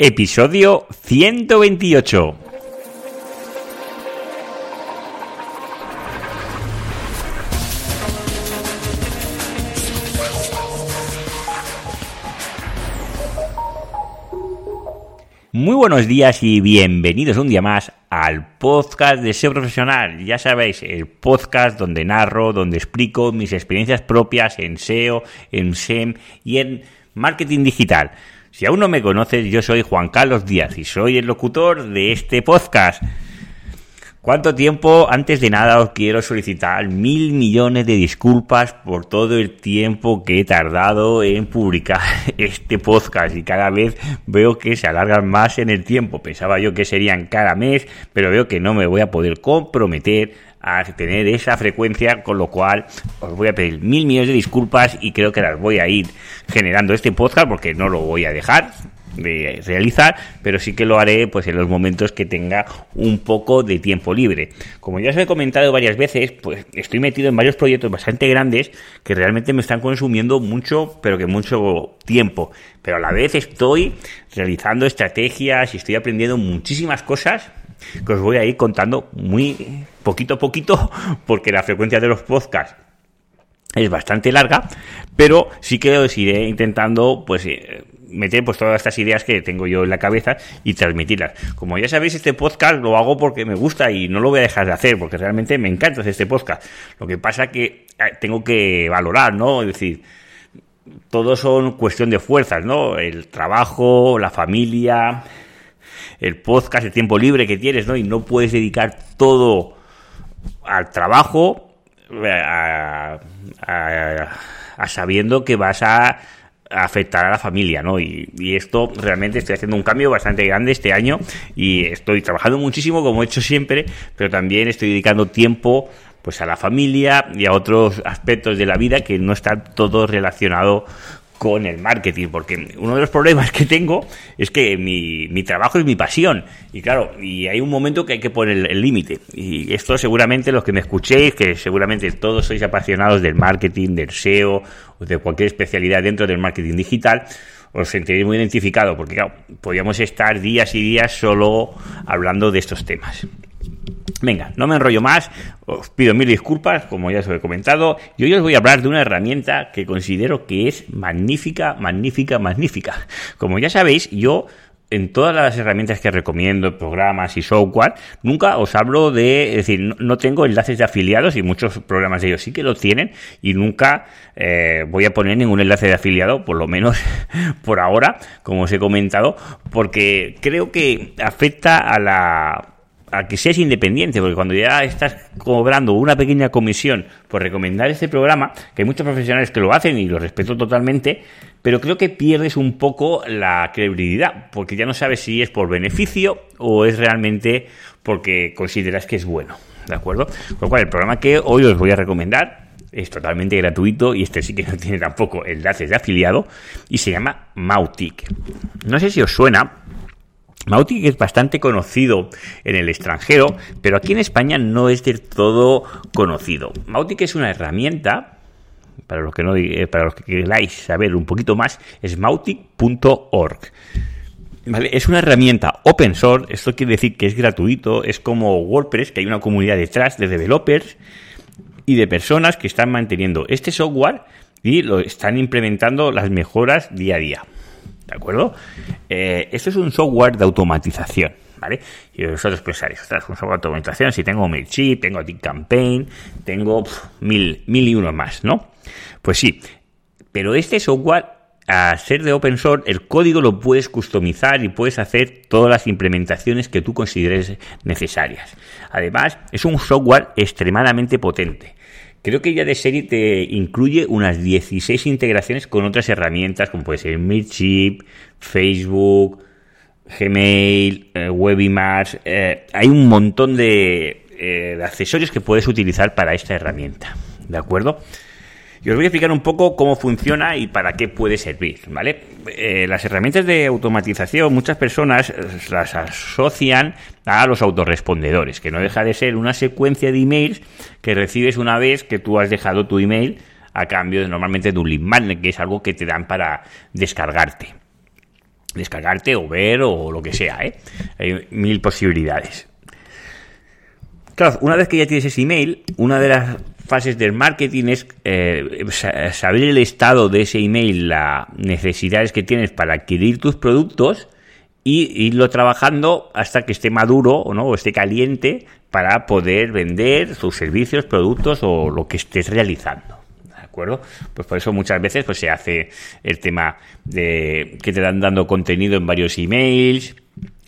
Episodio 128. Muy buenos días y bienvenidos un día más al podcast de SEO Profesional. Ya sabéis, el podcast donde narro, donde explico mis experiencias propias en SEO, en SEM y en marketing digital. Si aún no me conoces, yo soy Juan Carlos Díaz y soy el locutor de este podcast. ¿Cuánto tiempo? Antes de nada os quiero solicitar mil millones de disculpas por todo el tiempo que he tardado en publicar este podcast y cada vez veo que se alargan más en el tiempo. Pensaba yo que serían cada mes, pero veo que no me voy a poder comprometer a tener esa frecuencia, con lo cual os voy a pedir mil millones de disculpas y creo que las voy a ir generando este podcast porque no lo voy a dejar de realizar, pero sí que lo haré pues en los momentos que tenga un poco de tiempo libre. Como ya os he comentado varias veces, pues estoy metido en varios proyectos bastante grandes que realmente me están consumiendo mucho, pero que mucho tiempo. Pero a la vez estoy realizando estrategias y estoy aprendiendo muchísimas cosas que os voy a ir contando muy poquito a poquito, porque la frecuencia de los podcasts es bastante larga, pero sí que os iré intentando, pues, eh, meter pues todas estas ideas que tengo yo en la cabeza y transmitirlas. Como ya sabéis, este podcast lo hago porque me gusta y no lo voy a dejar de hacer, porque realmente me encanta este podcast. Lo que pasa que eh, tengo que valorar, ¿no? Es decir, todos son cuestión de fuerzas, ¿no? El trabajo, la familia, el podcast, el tiempo libre que tienes, ¿no? Y no puedes dedicar todo al trabajo a, sabiendo que vas a afectar a la familia, ¿no? Y, y, esto realmente estoy haciendo un cambio bastante grande este año y estoy trabajando muchísimo como he hecho siempre, pero también estoy dedicando tiempo pues a la familia y a otros aspectos de la vida que no están todo relacionado con el marketing, porque uno de los problemas que tengo es que mi, mi trabajo es mi pasión, y claro, y hay un momento que hay que poner el límite, y esto seguramente los que me escuchéis, que seguramente todos sois apasionados del marketing, del SEO, o de cualquier especialidad dentro del marketing digital, os sentiréis muy identificado, porque claro, podríamos estar días y días solo hablando de estos temas. Venga, no me enrollo más, os pido mil disculpas, como ya os he comentado, y hoy os voy a hablar de una herramienta que considero que es magnífica, magnífica, magnífica. Como ya sabéis, yo en todas las herramientas que recomiendo, programas y software, nunca os hablo de, es decir, no, tengo enlaces de afiliados y muchos programas de ellos sí que lo tienen y nunca eh, voy a poner ningún enlace de afiliado, por lo menos por ahora, como os he comentado, porque creo que afecta a la a que seas independiente, porque cuando ya estás cobrando una pequeña comisión por recomendar este programa, que hay muchos profesionales que lo hacen y lo respeto totalmente, pero creo que pierdes un poco la credibilidad, porque ya no sabes si es por beneficio o es realmente porque consideras que es bueno, ¿de acuerdo? Con lo cual, el programa que hoy os voy a recomendar es totalmente gratuito y este sí que no tiene tampoco enlaces de afiliado y se llama Mautic. No sé si os suena, Mautic es bastante conocido en el extranjero, pero aquí en España no es del todo conocido. Mautic es una herramienta, para los que, no, eh, para los que queráis saber un poquito más, es mautic.org. Es una herramienta open source, esto quiere decir que es gratuito, es como WordPress, que hay una comunidad detrás de developers y de personas que están manteniendo este software y lo están implementando las mejoras día a día. ¿De acuerdo? Eh, esto es un software de automatización. ¿Vale? Y vosotros pensaréis, ostras, un software de automatización, si tengo MailChimp, tengo Campaign, tengo mil, mil y uno más, ¿no? Pues sí, pero este software, a ser de open source, el código lo puedes customizar y puedes hacer todas las implementaciones que tú consideres necesarias. Además, es un software extremadamente potente. Creo que ya de serie te incluye unas 16 integraciones con otras herramientas como puede ser Mailchimp, Facebook, Gmail, eh, Webimars. Eh, hay un montón eh, de accesorios que puedes utilizar para esta herramienta. ¿De acuerdo? Y os voy a explicar un poco cómo funciona y para qué puede servir, ¿vale? Eh, las herramientas de automatización, muchas personas eh, las asocian a los autorrespondedores, que no deja de ser una secuencia de emails que recibes una vez que tú has dejado tu email a cambio de normalmente de un link magnet, que es algo que te dan para descargarte. descargarte o ver o lo que sea, ¿eh? Hay mil posibilidades. Claro, una vez que ya tienes ese email, una de las fases del marketing es eh, saber el estado de ese email, las necesidades que tienes para adquirir tus productos y irlo trabajando hasta que esté maduro o no o esté caliente para poder vender sus servicios, productos o lo que estés realizando. ¿De acuerdo? Pues por eso muchas veces pues se hace el tema de que te dan dando contenido en varios emails,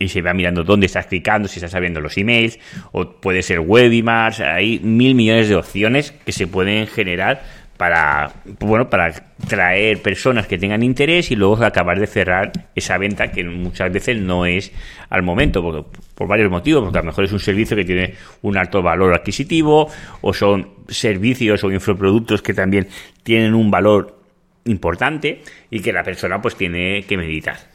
y se va mirando dónde estás clicando, si estás abriendo los emails, o puede ser webinars, hay mil millones de opciones que se pueden generar para bueno para traer personas que tengan interés y luego acabar de cerrar esa venta que muchas veces no es al momento por, por varios motivos porque a lo mejor es un servicio que tiene un alto valor adquisitivo o son servicios o infoproductos que también tienen un valor importante y que la persona pues tiene que meditar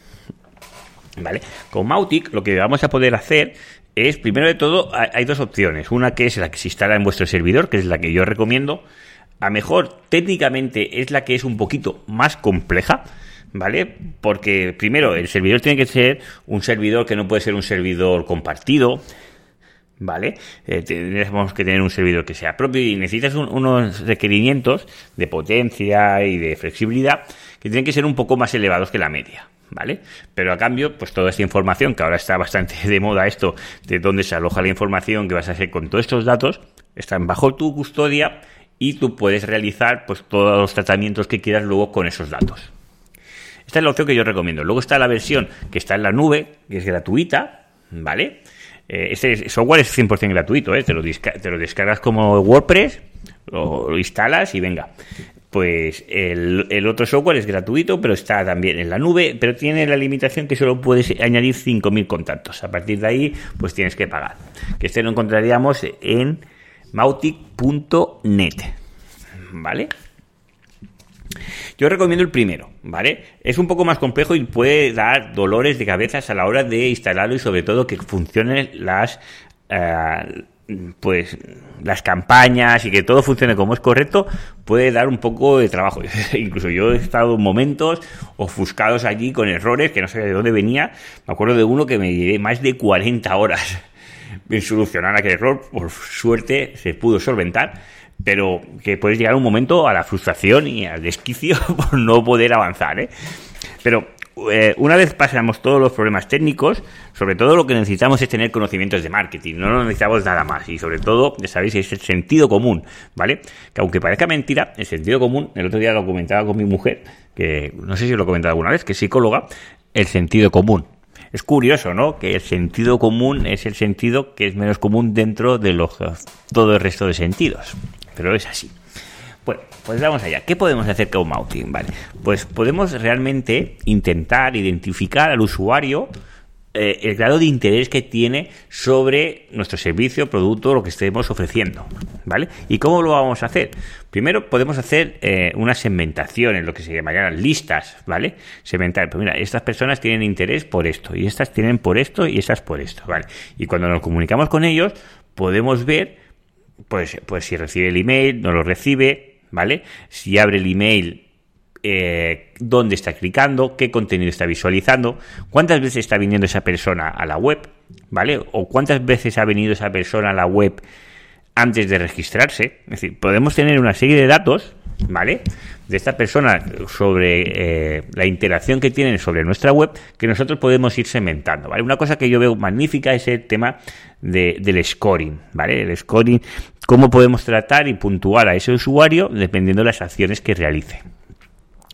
¿Vale? Con Mautic lo que vamos a poder hacer es, primero de todo, hay dos opciones. Una que es la que se instala en vuestro servidor, que es la que yo recomiendo. A mejor, técnicamente, es la que es un poquito más compleja. ¿Vale? Porque primero, el servidor tiene que ser un servidor que no puede ser un servidor compartido. ¿Vale? Eh, tenemos que tener un servidor que sea propio y necesitas unos requerimientos de potencia y de flexibilidad que tienen que ser un poco más elevados que la media. ¿Vale? Pero a cambio, pues toda esta información, que ahora está bastante de moda esto, de dónde se aloja la información que vas a hacer con todos estos datos, están bajo tu custodia y tú puedes realizar pues todos los tratamientos que quieras luego con esos datos. Esta es la opción que yo recomiendo. Luego está la versión que está en la nube, que es gratuita, ¿vale? Eh, este software es 100% gratuito, ¿eh? te, lo te lo descargas como WordPress, lo instalas y venga pues el, otro software es gratuito, pero está también en la nube, pero tiene la limitación que solo puedes añadir 5.000 contactos. A partir de ahí, pues tienes que pagar. Que este lo encontraríamos en mautic.net. ¿Vale? Yo recomiendo el primero, ¿vale? Es un poco más complejo y puede dar dolores de cabezas a la hora de instalarlo y sobre todo que funcionen las... Eh, pues las campañas y que todo funcione como es correcto puede dar un poco de trabajo. Incluso yo he estado en momentos ofuscados allí con errores que no sé de dónde venía. Me acuerdo de uno que me llevé más de 40 horas en solucionar aquel error. Por suerte se pudo solventar, pero que puedes llegar un momento a la frustración y al desquicio por no poder avanzar. ¿eh? Pero eh, una vez pasamos todos los problemas técnicos, sobre todo lo que necesitamos es tener conocimientos de marketing, no necesitamos nada más y sobre todo, ya sabéis, es el sentido común, ¿vale? Que aunque parezca mentira, el sentido común, el otro día lo comentaba con mi mujer, que no sé si lo he comentado alguna vez, que es psicóloga, el sentido común. Es curioso, ¿no? Que el sentido común es el sentido que es menos común dentro de los, todo el resto de sentidos, pero es así. Bueno, pues vamos allá. ¿Qué podemos hacer con Mautic? Vale, pues podemos realmente intentar identificar al usuario eh, el grado de interés que tiene sobre nuestro servicio, producto, lo que estemos ofreciendo, ¿vale? ¿Y cómo lo vamos a hacer? Primero podemos hacer eh, una segmentación en lo que se llamarían listas, ¿vale? Segmentar, pues mira, estas personas tienen interés por esto, y estas tienen por esto, y estas por esto, ¿vale? Y cuando nos comunicamos con ellos, podemos ver, pues, pues si recibe el email, no lo recibe, ¿vale? Si abre el email, eh, dónde está clicando, qué contenido está visualizando, cuántas veces está viniendo esa persona a la web, ¿vale? O cuántas veces ha venido esa persona a la web antes de registrarse. Es decir, podemos tener una serie de datos, ¿vale? De esta persona sobre eh, la interacción que tienen sobre nuestra web que nosotros podemos ir segmentando, ¿vale? Una cosa que yo veo magnífica es el tema del scoring, ¿vale? El scoring cómo podemos tratar y puntuar a ese usuario dependiendo de las acciones que realice.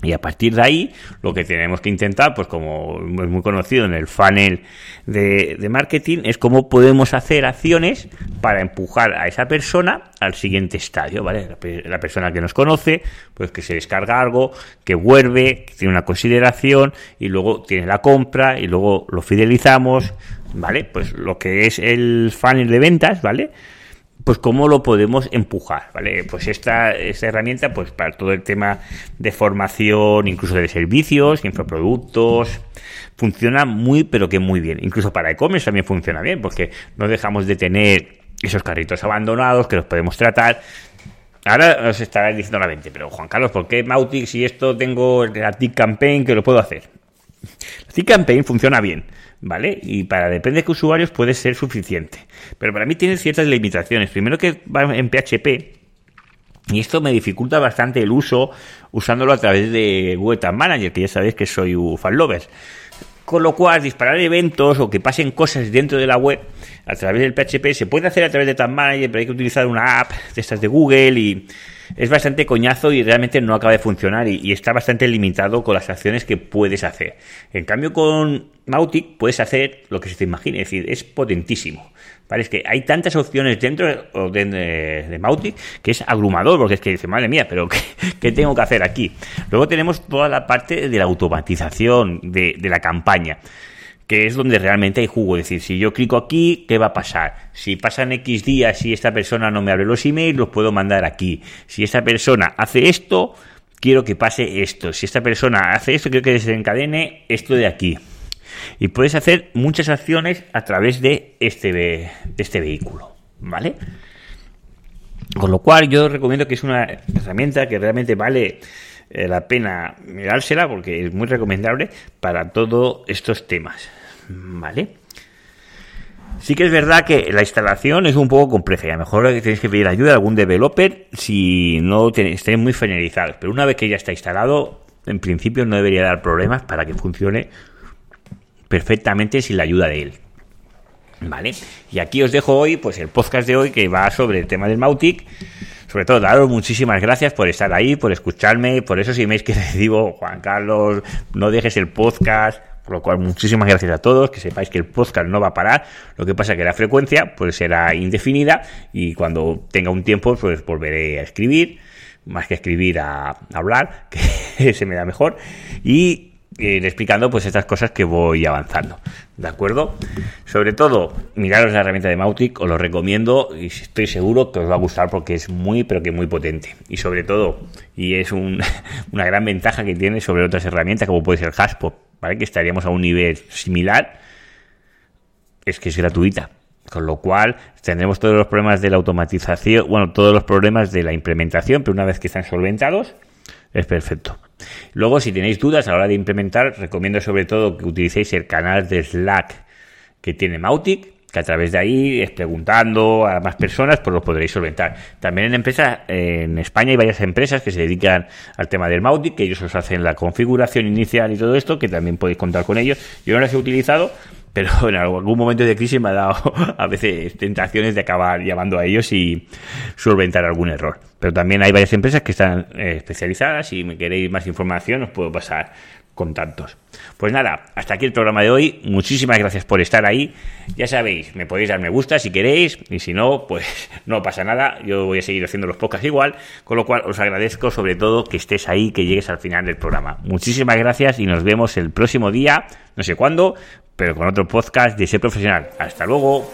Y a partir de ahí, lo que tenemos que intentar, pues como es muy conocido en el funnel de, marketing, es cómo podemos hacer acciones para empujar a esa persona al siguiente estadio, ¿vale? La, persona que nos conoce, pues que se descarga algo, que vuelve, que tiene una consideración y luego tiene la compra y luego lo fidelizamos, ¿vale? Pues lo que es el funnel de ventas, ¿vale? Pues cómo lo podemos empujar, ¿vale? Pues esta, esta herramienta, pues para todo el tema de formación, incluso de servicios, infoproductos, funciona muy, pero que muy bien. Incluso para e-commerce también funciona bien, porque no dejamos de tener esos carritos abandonados que los podemos tratar. Ahora os estará diciendo la mente, pero Juan Carlos, ¿por qué Mautic si esto tengo el Tick Campaign que lo puedo hacer? La Campaign funciona bien, ¿vale? Y para depende de qué usuarios puede ser suficiente. Pero para mí tiene ciertas limitaciones. Primero que va en PHP, y esto me dificulta bastante el uso usándolo a través de Google Tag Manager, que ya sabéis que soy un fan lover. Con lo cual, disparar eventos o que pasen cosas dentro de la web a través del PHP se puede hacer a través de Tag Manager, pero hay que utilizar una app de estas de Google y es bastante coñazo y realmente no acaba de funcionar y, está bastante limitado con las acciones que puedes hacer. En cambio, con Mautic puedes hacer lo que se te imagine, es decir, es potentísimo. ¿Vale? Es que hay tantas opciones dentro de, de, Mautic que es abrumador, porque es que dice, madre mía, pero ¿qué, tengo que hacer aquí? Luego tenemos toda la parte de la automatización de la campaña que es donde realmente hay jugo. Es decir, si yo clico aquí, ¿qué va a pasar? Si pasan X días y esta persona no me abre los emails, los puedo mandar aquí. Si esta persona hace esto, quiero que pase esto. Si esta persona hace esto, quiero que desencadene esto de aquí. Y puedes hacer muchas acciones a través de este, de este vehículo. ¿Vale? Con lo cual yo recomiendo que es una herramienta que realmente vale eh, la pena mirársela porque es muy recomendable para todos estos temas. ¿Vale? Sí que es verdad que la instalación es un poco compleja y a lo mejor tenéis que pedir ayuda a algún developer si no estéis muy finalizados. Pero una vez que ya está instalado, en principio no debería dar problemas para que funcione perfectamente sin la ayuda de él. ¿Vale? Y aquí os dejo hoy, pues el podcast de hoy que va sobre el tema del Mautic. Sobre todo, daros muchísimas gracias por estar ahí, por escucharme, por esos emails que recibo, Juan Carlos, no dejes el podcast, por lo cual, muchísimas gracias a todos, que sepáis que el podcast no va a parar, lo que pasa que la frecuencia pues será indefinida y cuando tenga un tiempo pues volveré a escribir, más que escribir a, hablar, que se me da mejor, y ir explicando pues estas cosas que voy avanzando. ¿De acuerdo? Sobre todo, miraros la herramienta de Mautic, os lo recomiendo y estoy seguro que os va a gustar porque es muy, pero que muy potente. Y sobre todo, y es una gran ventaja que tiene sobre otras herramientas como puede ser Haspop, ¿vale? Que estaríamos a un nivel similar, es que es gratuita. Con lo cual tendremos todos los problemas de la automatización, bueno, todos los problemas de la implementación, pero una vez que están solventados, es perfecto. Luego, si tenéis dudas a la hora de implementar, recomiendo sobre todo que utilicéis el canal de Slack que tiene Mautic, que a través de ahí, es preguntando a más personas, pues lo podréis solventar. También en empresas, en España hay varias empresas que se dedican al tema del Mautic, que ellos os hacen la configuración inicial y todo esto, que también podéis contar con ellos. Yo no las he utilizado, pero en algún momento de crisis me ha dado a veces tentaciones de acabar llamando a ellos y solventar algún error. Pero también hay varias empresas que están eh, especializadas. Si me queréis más información, os puedo pasar contactos. Pues nada, hasta aquí el programa de hoy. Muchísimas gracias por estar ahí. Ya sabéis, me podéis dar me gusta si queréis, y si no, pues no pasa nada. Yo voy a seguir haciendo los podcasts igual, con lo cual os agradezco sobre todo que estés ahí, que llegues al final del programa. Muchísimas gracias y nos vemos el próximo día, no sé cuándo, pero con otro podcast de ser profesional. Hasta luego.